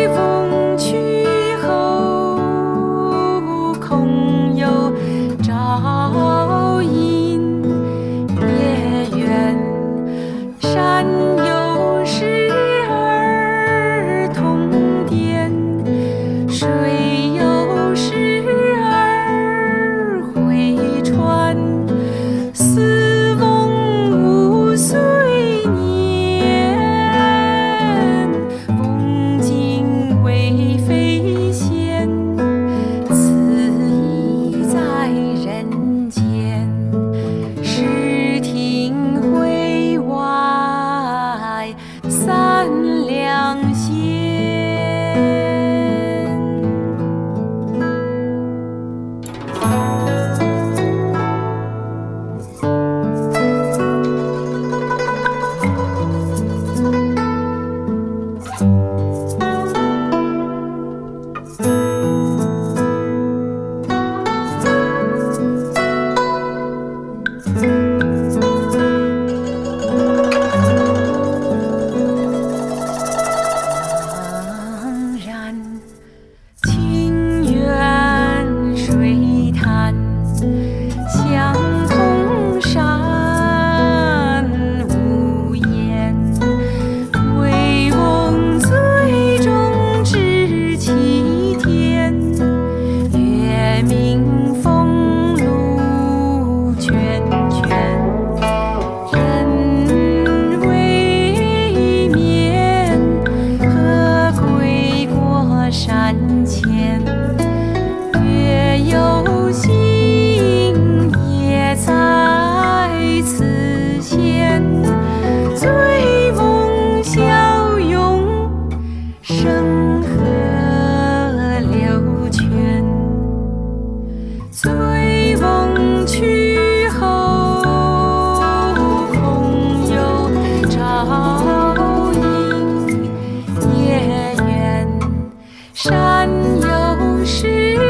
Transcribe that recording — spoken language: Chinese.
evil. 愿山有时